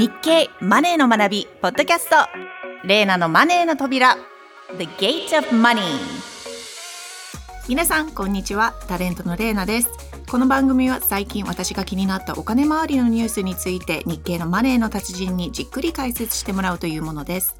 日経マネーの学びポッドキャスト。レイナのマネーの扉。The Gate of Money 皆さんこんにちは。タレントのレイナです。この番組は最近私が気になったお金周りのニュースについて日経のマネーの達人にじっくり解説してもらうというものです。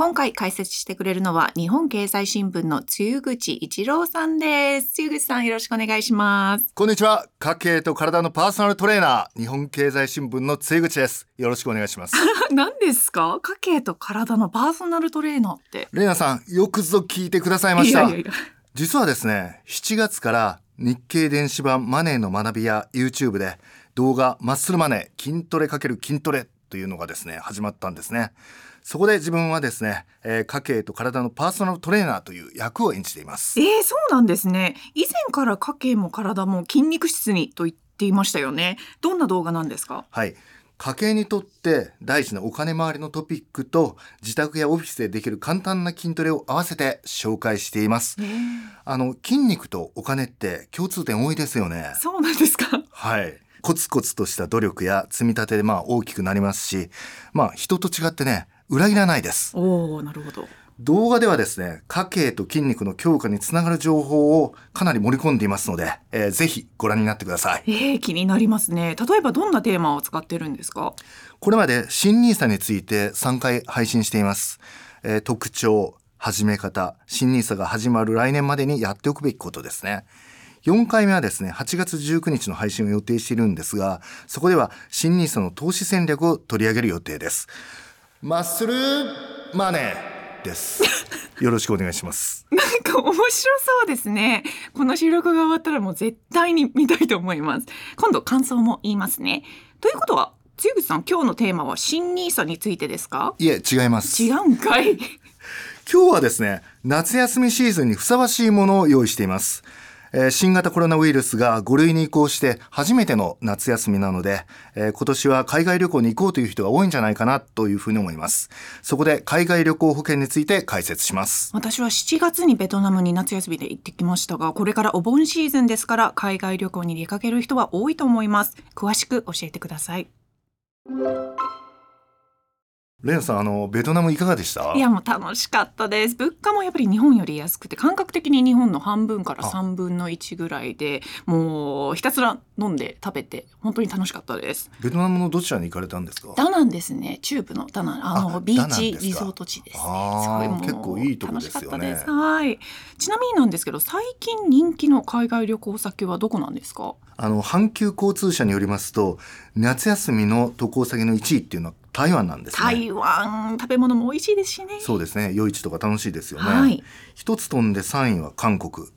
今回解説してくれるのは日本経済新聞の露口一郎さんです。露口さんよろしくお願いします。こんにちは。家計と体のパーソナルトレーナー日本経済新聞の露口です。よろしくお願いします。何ですか？家計と体のパーソナルトレーナーって。レーナさんよくぞ聞いてくださいました。いやいやいや。実はですね7月から日経電子版マネーの学びや YouTube で動画マッスルマネー筋トレかける筋トレというのがですね始まったんですねそこで自分はですね、えー家計と体のパーソナルトレーナーという役を演じています。えー、そうなんですね。以前から家計も体も筋肉質にと言っていましたよね。どんな動画なんですか？はい。家計にとって大事なお金回りのトピックと自宅やオフィスでできる簡単な筋トレを合わせて紹介しています。あの筋肉とお金って共通点多いですよね。そうなんですか？はい。コツコツとした努力や積み立てでまあ大きくなりますしまあ人と違ってね裏切らないです。おおなるほど。動画ではですね家計と筋肉の強化につながる情報をかなり盛り込んでいますので、えーぜひご覧になってください。えー、気になりますね。例えばどんなテーマを使ってるんですか？これまで新ニーサについて3回配信しています、えー特徴始め方新ニーサが始まる来年までにやっておくべきことですね。4回目はですね8月19日の配信を予定しているんですがそこでは新ニーサの投資戦略を取り上げる予定ですマッスルマネーです。よろしくお願いします。なんか面白そうですね。この収録が終わったらもう絶対に見たいと思います。今度感想も言いますね。ということは露口さん今日のテーマは新ニーサについてですか？いえ違います。違うんかい。今日はですね夏休みシーズンにふさわしいものを用意しています、えー新型コロナウイルスが5類に移行して初めての夏休みなので、えー今年は海外旅行に行こうという人が多いんじゃないかなというふうに思います。そこで海外旅行保険について解説します。私は7月にベトナムに夏休みで行ってきましたがこれからお盆シーズンですから海外旅行に出かける人は多いと思います。詳しく教えてください。レンさんあのベトナムいかがでした？いやもう楽しかったです。物価もやっぱり日本より安くて感覚的に日本の半分から3分の1ぐらいでもうひたすら飲んで食べて本当に楽しかったです。ベトナムのどちらに行かれたんですか？ダナンですね。中部のダナン。あのあビーチリゾート地ですね。結構いいとこですよね。楽しかったです。はい。ちなみになんですけど最近人気の海外旅行先はどこなんですか？あの阪急交通社によりますと夏休みの渡航先の1位っていうのは台湾なんですね。台湾食べ物も美味しいですしね。そうですね。夜市とか楽しいですよね、はい。一つ飛んで3位は韓国。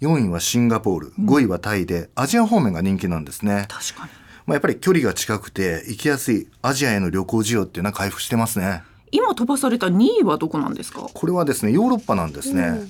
4位はシンガポール。5位はタイで、アジア方面が人気なんですね、確かに。まあ、やっぱり距離が近くて行きやすいアジアへの旅行需要っていうのは回復してますね。今飛ばされた2位はどこなんですか？これはですねヨーロッパなんですね。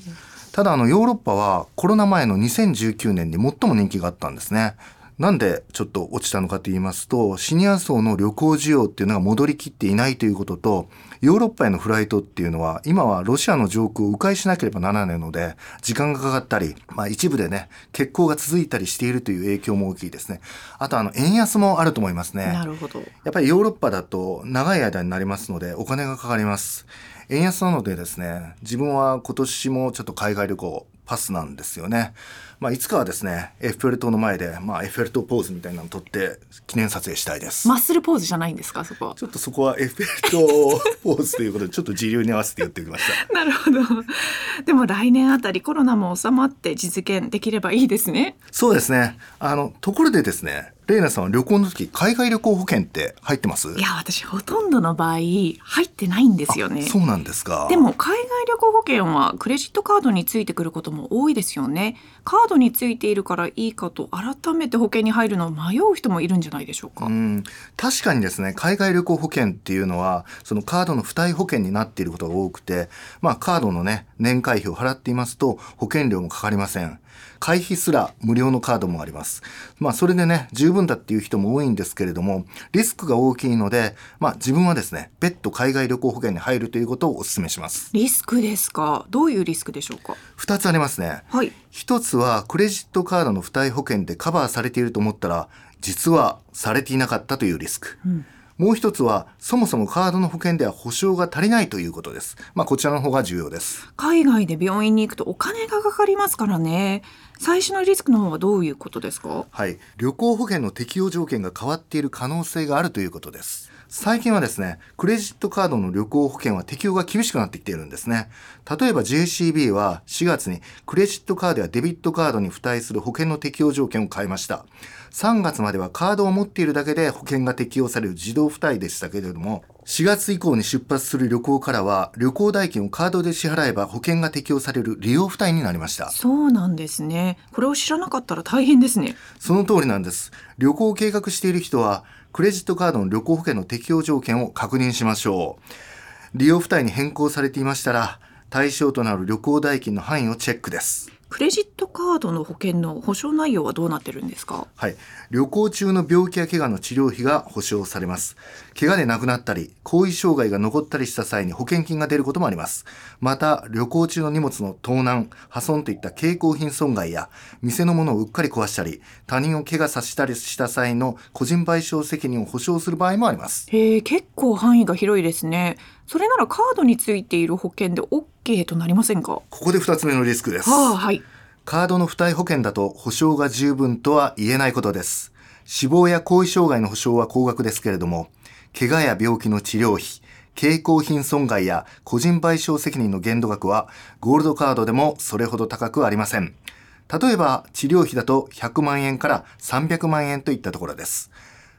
ただあのヨーロッパはコロナ前の2019年に最も人気があったんですねなんでちょっと落ちたのかと言いますとシニア層の旅行需要っていうのが戻りきっていないということとヨーロッパへのフライトっていうのは今はロシアの上空を迂回しなければならないので時間がかかったり、まあ、一部でね欠航が続いたりしているという影響も大きいですねあとあの円安もあると思いますねなるほどやっぱりヨーロッパだと長い間になりますのでお金がかかります。円安なのでですね、自分は今年もちょっと海外旅行パスなんですよね。まあいつかはですね、エッフェル塔の前で、まあエッフェル塔ポーズみたいなの撮って記念撮影したいです。マッスルポーズじゃないんですかそこは？ちょっとそこはエッフェル塔ポーズということで、ちょっと時流に合わせて言っておきました。なるほど。でも来年あたりコロナも収まって実現できればいいですね。そうですね。あの、ところでですね、レイナさんは旅行の時、海外旅行保険って入ってます？いや、私ほとんどの場合入ってないんですよね。そうなんですか。でも海外旅行保険はクレジットカードについてくることも多いですよね。カードについているからいいかと改めて保険に入るのを迷う人もいるんじゃないでしょうか。うん、確かにですね海外旅行保険っていうのはそのカードの付帯保険になっていることが多くて、まあ、カードのね年会費を払っていますと保険料もかかりません会費すら無料のカードもありますまあそれでね十分だっていう人も多いんですけれどもリスクが大きいので、まあ、自分はですね別途海外旅行保険に入るということをお勧めしますリスクですか？どういうリスクでしょうか？2つありますねはい。一つはクレジットカードの付帯保険でカバーされていると思ったら実はされていなかったというリスク、うん。もう一つはそもそもカードの保険では保証が足りないということです。まあこちらの方が重要です。海外で病院に行くとお金がかかりますからね。最初のリスクの方はどういうことですか？はい。旅行保険の適用条件が変わっている可能性があるということです最近はですね、クレジットカードの旅行保険は適用が厳しくなってきているんですね。例えば JCB は4月にクレジットカードやデビットカードに付帯する保険の適用条件を変えました。3月まではカードを持っているだけで保険が適用される自動付帯でしたけれども、4月以降に出発する旅行からは旅行代金をカードで支払えば保険が適用される利用付帯になりましたそうなんですねこれを知らなかったら大変ですねその通りなんです旅行を計画している人はクレジットカードの旅行保険の適用条件を確認しましょう。利用付帯に変更されていましたら対象となる旅行代金の範囲をチェックです。クレジットカードの保険の保証内容はどうなってるんですか？はい。旅行中の病気や怪我の治療費が保証されます。怪我で亡くなったり、後遺障害が残ったりした際に保険金が出ることもあります。また、旅行中の荷物の盗難、破損といった携行品損害や、店のものをうっかり壊したり、他人を怪我させたりした際の個人賠償責任を保証する場合もあります。へえ、結構範囲が広いですね。それならカードについている保険で OK となりませんか？ここで2つ目のリスクです。はあ、はい。カードの付帯保険だと保証が十分とは言えないことです。死亡や後遺障害の保証は高額ですけれども、怪我や病気の治療費、携行品損害や個人賠償責任の限度額はゴールドカードでもそれほど高くありません。例えば治療費だと100万円から300万円といったところです。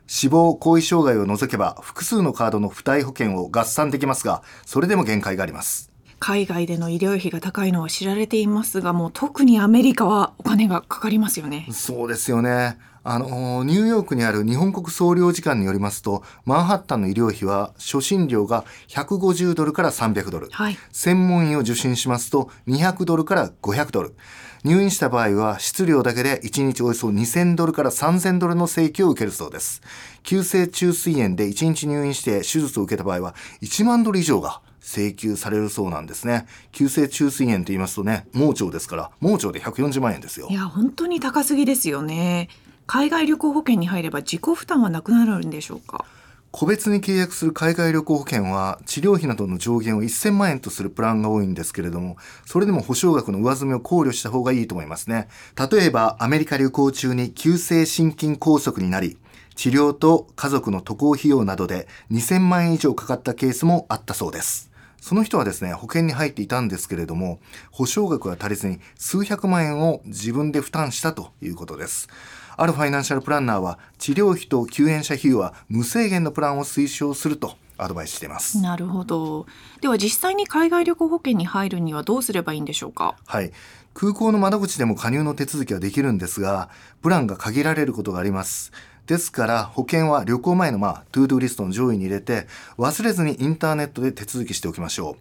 死亡、後遺障害を除けば複数のカードの付帯保険を合算できますが、それでも限界があります。海外での医療費が高いのは知られていますがもう特にアメリカはお金がかかりますよねそうですよねあのニューヨークにある日本国総領事館によりますとマンハッタンの医療費は初診料が150ドルから300ドル、はい、専門医を受診しますと200ドルから500ドル。入院した場合は質量だけで1日およそ2000ドルから3000ドルの請求を受けるそうです。急性虫垂炎で1日入院して手術を受けた場合は1万ドル以上が請求されるそうなんですね。急性虫垂炎と言いますとね盲腸ですから盲腸で140万円ですよ。いや本当に高すぎですよね海外旅行保険に入れば自己負担はなくなるんでしょうか？個別に契約する海外旅行保険は治療費などの上限を1000万円とするプランが多いんですけれども、それでも保証額の上積みを考慮した方がいいと思いますね。例えば、アメリカ旅行中に急性心筋梗塞になり、治療と家族の渡航費用などで2000万円以上かかったケースもあったそうです。その人はですね、保険に入っていたんですけれども、保証額が足りずに数百万円を自分で負担したということです。あるファイナンシャルプランナーは、治療費と救援者費用は無制限のプランを推奨するとアドバイスしています。なるほど。では実際に海外旅行保険に入るにはどうすればいいんでしょうか？はい。空港の窓口でも加入の手続きはできるんですがプランが限られることがあります。ですから保険は旅行前のまあ to do リストの上位に入れて忘れずにインターネットで手続きしておきましょ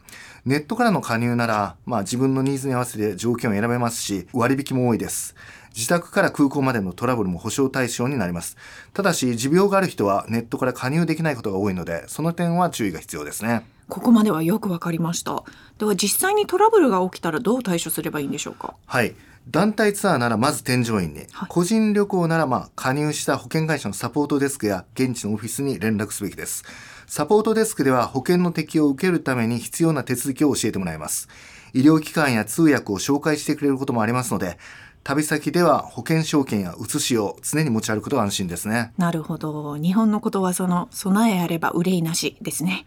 う。ネットからの加入ならまあ自分のニーズに合わせて条件を選べますし割引も多いです自宅から空港までのトラブルも保証対象になります。ただし持病がある人はネットから加入できないことが多いのでその点は注意が必要ですね。ここまではよくわかりました。では実際にトラブルが起きたらどう対処すればいいんでしょうか？はい。団体ツアーならまず添乗員に、はい、個人旅行ならまあ加入した保険会社のサポートデスクや現地のオフィスに連絡すべきです。サポートデスクでは保険の適用を受けるために必要な手続きを教えてもらいます。医療機関や通訳を紹介してくれることもありますので、旅先では保険証券や写しを常に持ち歩くと安心ですね。なるほど。日本のことはその備えあれば憂いなしですね。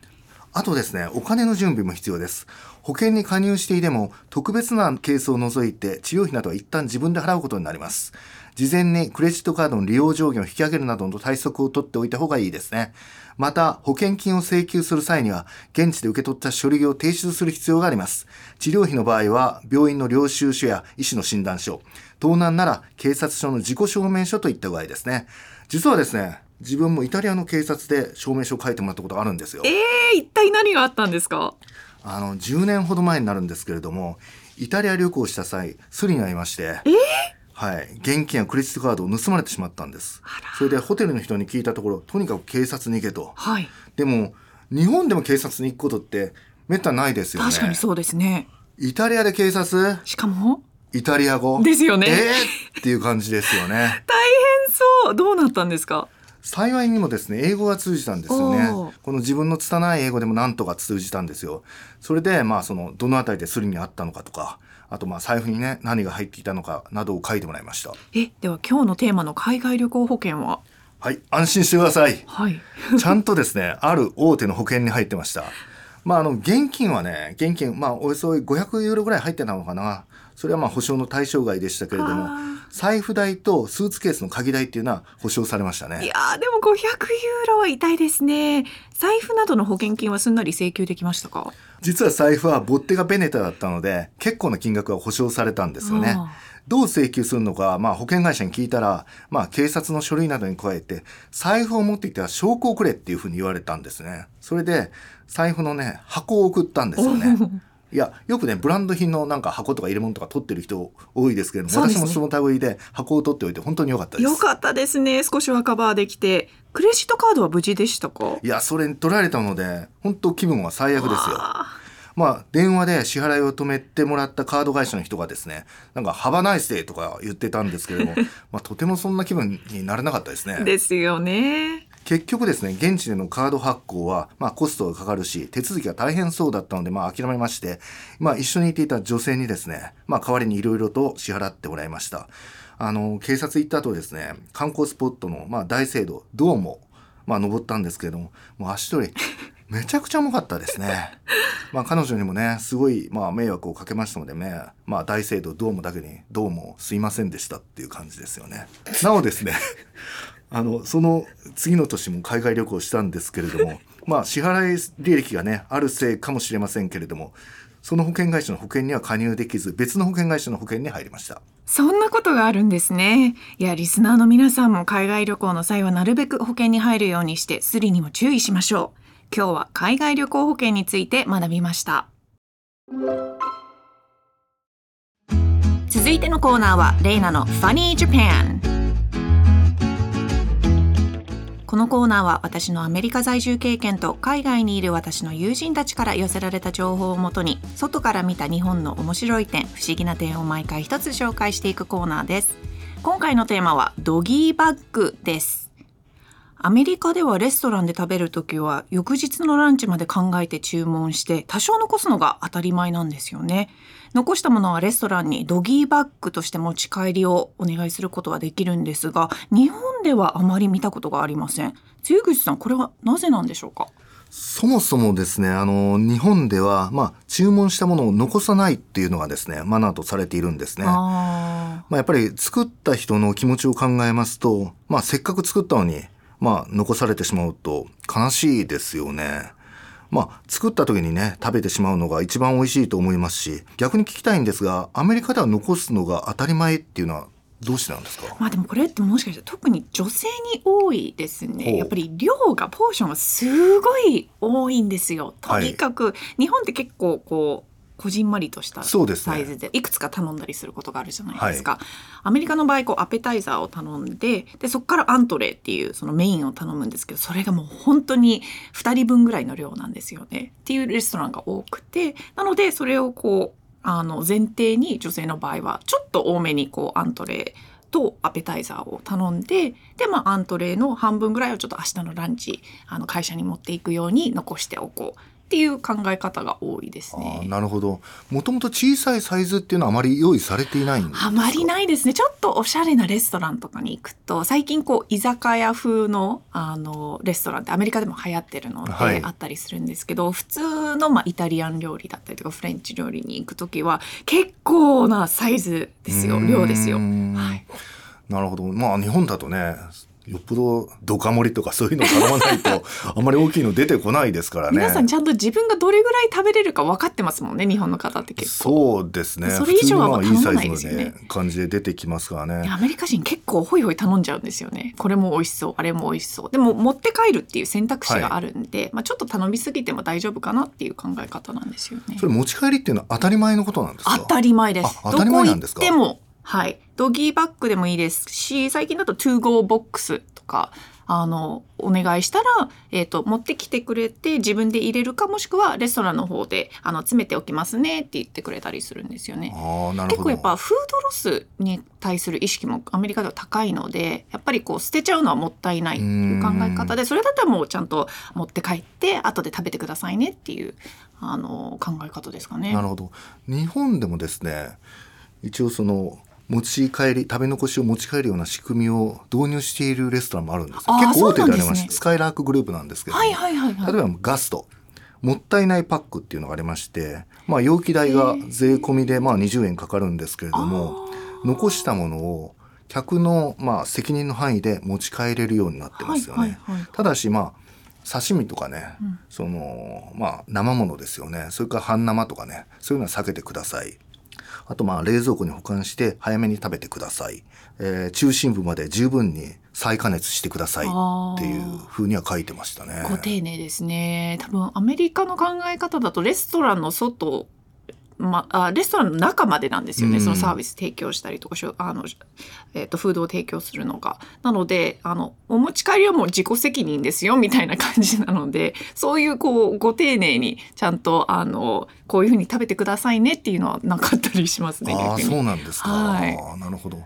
あとですね、お金の準備も必要です。保険に加入していても、特別なケースを除いて治療費などは一旦自分で払うことになります。事前にクレジットカードの利用上限を引き上げるなどの対策を取っておいた方がいいですね。また、保険金を請求する際には、現地で受け取った書類を提出する必要があります。治療費の場合は、病院の領収書や医師の診断書、盗難なら警察署の自己証明書といった具合ですね。実はですね、自分もイタリアの警察で証明書を書いてもらったことがあるんですよ。えー、一体何があったんですか？あの10年ほど前になるんですけれどもイタリア旅行した際スリに遭いまして、えー、はい、現金やクレジットカードを盗まれてしまったんです。それでホテルの人に聞いたところとにかく警察に行けと、はい、でも日本でも警察に行くことってめったにないですよね。確かにそうですね。イタリアで警察？しかも？イタリア語？ですよね。えー、っていう感じですよね。大変そう。どうなったんですか？幸いにもですね英語が通じたんですよね。この自分の拙い英語でもなんとか通じたんですよ。それでまあそのどのあたりでスリにあったのかとかあとまあ財布にね何が入っていたのかなどを書いてもらいました。えでは今日のテーマの海外旅行保険は？はい安心してください。はい。ちゃんとですねある大手の保険に入ってました。まああの現金はね現金まあおよそ500ユーロぐらい入ってたのかなそれはまあ保証の対象外でしたけれどもは財布代とスーツケースの鍵代っていうのは保証されましたね。いやーでも500ユーロは痛いですね。財布などの保険金はすんなり請求できましたか？実は財布はボッテガ・ベネタだったので結構な金額が保証されたんですよね。あ。どう請求するのか、まあ、保険会社に聞いたら、まあ、警察の書類などに加えて財布を持っていたら証拠をくれっていうふうに言われたんですね。それで財布のね箱を送ったんですよね いやよくねブランド品のなんか箱とか入れ物とか取ってる人多いですけれども、ね。私もその類で箱を取っておいて本当に良かったです。よかったですね。少しはカバーできて。クレジットカードは無事でしたか？いやそれに取られたので本当気分は最悪ですよ。あ。まあ、電話で支払いを止めてもらったカード会社の人がですね、なんか、ハバナイスデーとか言ってたんですけれども、まあ、とてもそんな気分になれなかったですね。ーですよね結局ですね、現地でのカード発行は、まあ、コストがかかるし、手続きが大変そうだったので、まあ、諦めまして、まあ、一緒にいていた女性にですね、まあ、代わりにいろいろと支払ってもらいました。あの、警察行った後ですね、観光スポットの、まあ、大聖堂、ドームを、まあ、登ったんですけれども、もう足取り、めちゃくちゃ重かったですね。まあ彼女にもね、すごい、まあ迷惑をかけましたのでね、まあ大聖堂ドームだけにどうもすいませんでしたっていう感じですよね。なおですね、あの、その次の年も海外旅行したんですけれども、まあ支払い履歴がね、あるせいかもしれませんけれども、その保険会社の保険には加入できず、別の保険会社の保険に入りました。そんなことがあるんですね。いやリスナーの皆さんも海外旅行の際はなるべく保険に入るようにしてスリにも注意しましょう。今日は海外旅行保険について学びました。続いてのコーナーはレイナの Funny Japan このコーナーは私のアメリカ在住経験と海外にいる私の友人たちから寄せられた情報をもとに外から見た日本の面白い点不思議な点を毎回一つ紹介していくコーナーです。今回のテーマはドギーバッグですアメリカではレストランで食べるときは翌日のランチまで考えて注文して多少残すのが当たり前なんですよね。残したものはレストランにドギーバッグとして持ち帰りをお願いすることはできるんですが日本ではあまり見たことがありません露口さんこれはなぜなんでしょうか？そもそもですね、あの、日本では、まあ、注文したものを残さないっていうのがですね、マナーとされているんですね。あまあ、やっぱり作った人の気持ちを考えますと、まあ、せっかく作ったのに、まあ、残されてしまうと悲しいですよね。まあ、作った時にね、食べてしまうのが一番美味しいと思いますし、逆に聞きたいんですが、アメリカでは残すのが当たり前っていうのはどうしてなんですか？まあでもこれってもしかして特に女性に多いですね。やっぱり量がポーションがすごい多いんですよ。とにかく、日本って結構こうこじんまりとしたサイズでいくつか頼んだりすることがあるじゃないですか、アメリカの場合こうアペタイザーを頼んででそこからアントレーっていうそのメインを頼むんですけどそれがもう本当に2人分ぐらいの量なんですよね。っていうレストランが多くてなのでそれをこうあの前提に女性の場合はちょっと多めにこうアントレーとアペタイザーを頼んでで、まあ、アントレーの半分ぐらいをちょっと明日のランチあの会社に持っていくように残しておこうっていう考え方が多いですね。なるほど。もともと小さいサイズっていうのはあまり用意されていないんですか？あまりないですね。ちょっとおしゃれなレストランとかに行くと、最近こう居酒屋風のあのレストランってアメリカでも流行ってるので、はいあったりするんですけど、普通のまあイタリアン料理だったりとかフレンチ料理に行くときは結構なサイズですよ、量ですよ。はい。なるほど。まあ日本だとね、よっぽどドカ盛りとかそういうのを頼まないと あまり大きいの出てこないですからね。皆さんちゃんと自分がどれぐらい食べれるか分かってますもんね、日本の方って結構。そうですね。それ以上は頼まないですよね感じで出てきますからね。アメリカ人結構ホイホイ頼んじゃうんですよね。これも美味しそう、あれも美味しそう。でも持って帰るっていう選択肢があるんで、まあちょっと頼みすぎても大丈夫かなっていう考え方なんですよねそ。れ持ち帰りっていうのは当たり前のことなんですか？当たり前です。あ当たり前なんですか？どこ行っても、はい。ドギーバッグでもいいですし、最近だと to go ボックスとか、あのお願いしたら、えーと、持ってきてくれて自分で入れるかもしくはレストランの方であの詰めておきますねって言ってくれたりするんですよね。結構やっぱフードロスに対する意識もアメリカでは高いのでやっぱりこう捨てちゃうのはもったいないっていう考え方でそれだったらもうちゃんと持って帰って後で食べてくださいねっていうあの考え方ですかね。なるほど日本でもですね一応その持ち帰り食べ残しを持ち帰るような仕組みを導入しているレストランもあるんです結構大手でありまして、ね、スカイラークグループなんですけど、はいはいはいはい、例えばガストもったいないパックっていうのがありまして、まあ、容器代が税込みでまあ20円かかるんですけれども残したものを客のまあ責任の範囲で持ち帰れるようになってますよね。はいはいはい、ただしまあ刺身とかね、うん、そのまあ生ものですよね。それから半生とかねそういうのは避けてくださいあとまあ冷蔵庫に保管して早めに食べてください。えー、中心部まで十分に再加熱してくださいっていうふうには書いてましたね。ご丁寧ですね。多分アメリカの考え方だとレストランの外まあ、レストランの中までなんですよね、うん、そのサービス提供したりとかあの、えーと、フードを提供するのが。なのであのお持ち帰りはもう自己責任ですよみたいな感じなのでそういうこうご丁寧にちゃんとあのこういうふうに食べてくださいねっていうのはなかったりしますね。あそうなんですか、はい、なるほど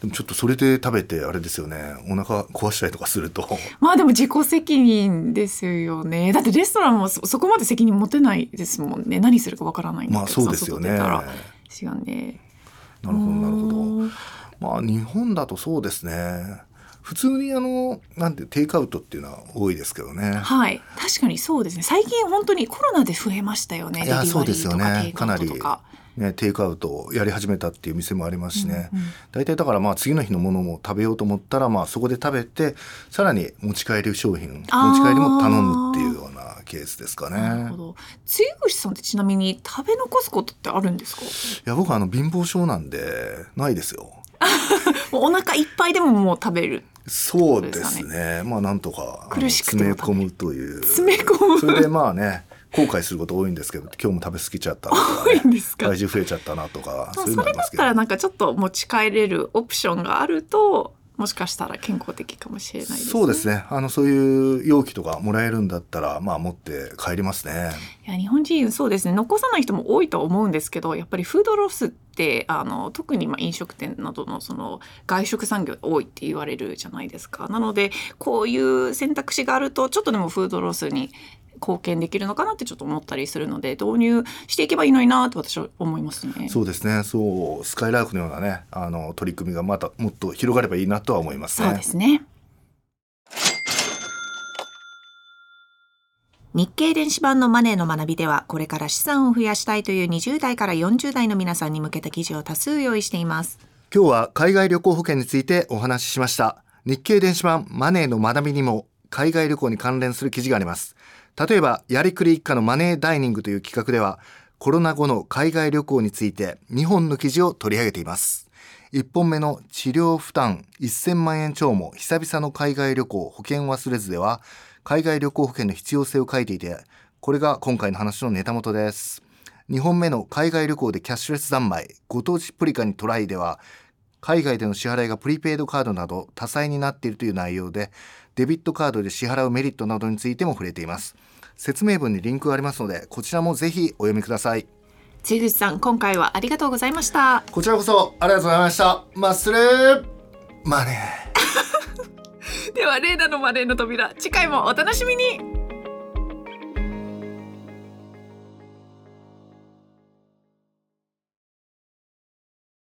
でもちょっとそれで食べてあれですよね。お腹壊したりとかすると。まあでも自己責任ですよね。だってレストランもそこまで責任持てないですもんね。何するかわからないまあそうですよね。ですよね。なるほどなるほど。まあ日本だとそうですね。普通にあのなんてテイクアウトっていうのは多いですけどね。はい。確かにそうですね。最近本当にコロナで増えましたよね。いやそうですよね。かなりね、テイクアウトをやり始めたっていう店もありますしね、うんうん、大体だからまあ次の日のものも食べようと思ったらまあそこで食べてさらに持ち帰り商品持ち帰りも頼むっていうようなケースですかね。なるほど露口さんってちなみに食べ残すことってあるんですか？いや僕あの貧乏症なんでないですよ。お腹いっぱいでももう食べるそうですね。まあなんとか詰め込むという。詰め込む。それでまあね。後悔すること多いんですけど今日も食べ過ぎちゃったとか、ね、多いんですか？体重増えちゃったなとかそういうのありますけどそれだったらなんかちょっと持ち帰れるオプションがあるともしかしたら健康的かもしれない、ね、そうですね。あのそういう容器とかもらえるんだったら、まあ持って帰りますね。いや日本人そうですね。残さない人も多いと思うんですけど、やっぱりフードロスってあの特にまあ飲食店などのその外食産業多いって言われるじゃないですか。なのでこういう選択肢があるとちょっとでもフードロスに貢献できるのかなってちょっと思ったりするので導入していけばいいのになと私は思いますね。そうですね。そうスカイラークのようなねあの取り組みがまたもっと広がればいいなとは思いますね。そうですね。日経電子版のマネーの学びではこれから資産を増やしたいという20代から40代の皆さんに向けた記事を多数用意しています今日は海外旅行保険についてお話ししました日経電子版マネーの学びにも海外旅行に関連する記事があります例えば、やりくり一家のマネーダイニングという企画では、コロナ後の海外旅行について2本の記事を取り上げています。1本目の治療負担1000万円超も久々の海外旅行保険忘れずでは、海外旅行保険の必要性を書いていて、これが今回の話のネタ元です。2本目の海外旅行でキャッシュレス三昧、ご当地プリカにトライでは、海外での支払いがプリペイドカードなど多彩になっているという内容で、デビットカードで支払うメリットなどについても触れています。説明文にリンクがありますのでこちらもぜひお読みください。辻口さん今回はありがとうございました。こちらこそありがとうございました。マッスルマネー ではレーダのマネーの扉次回もお楽しみに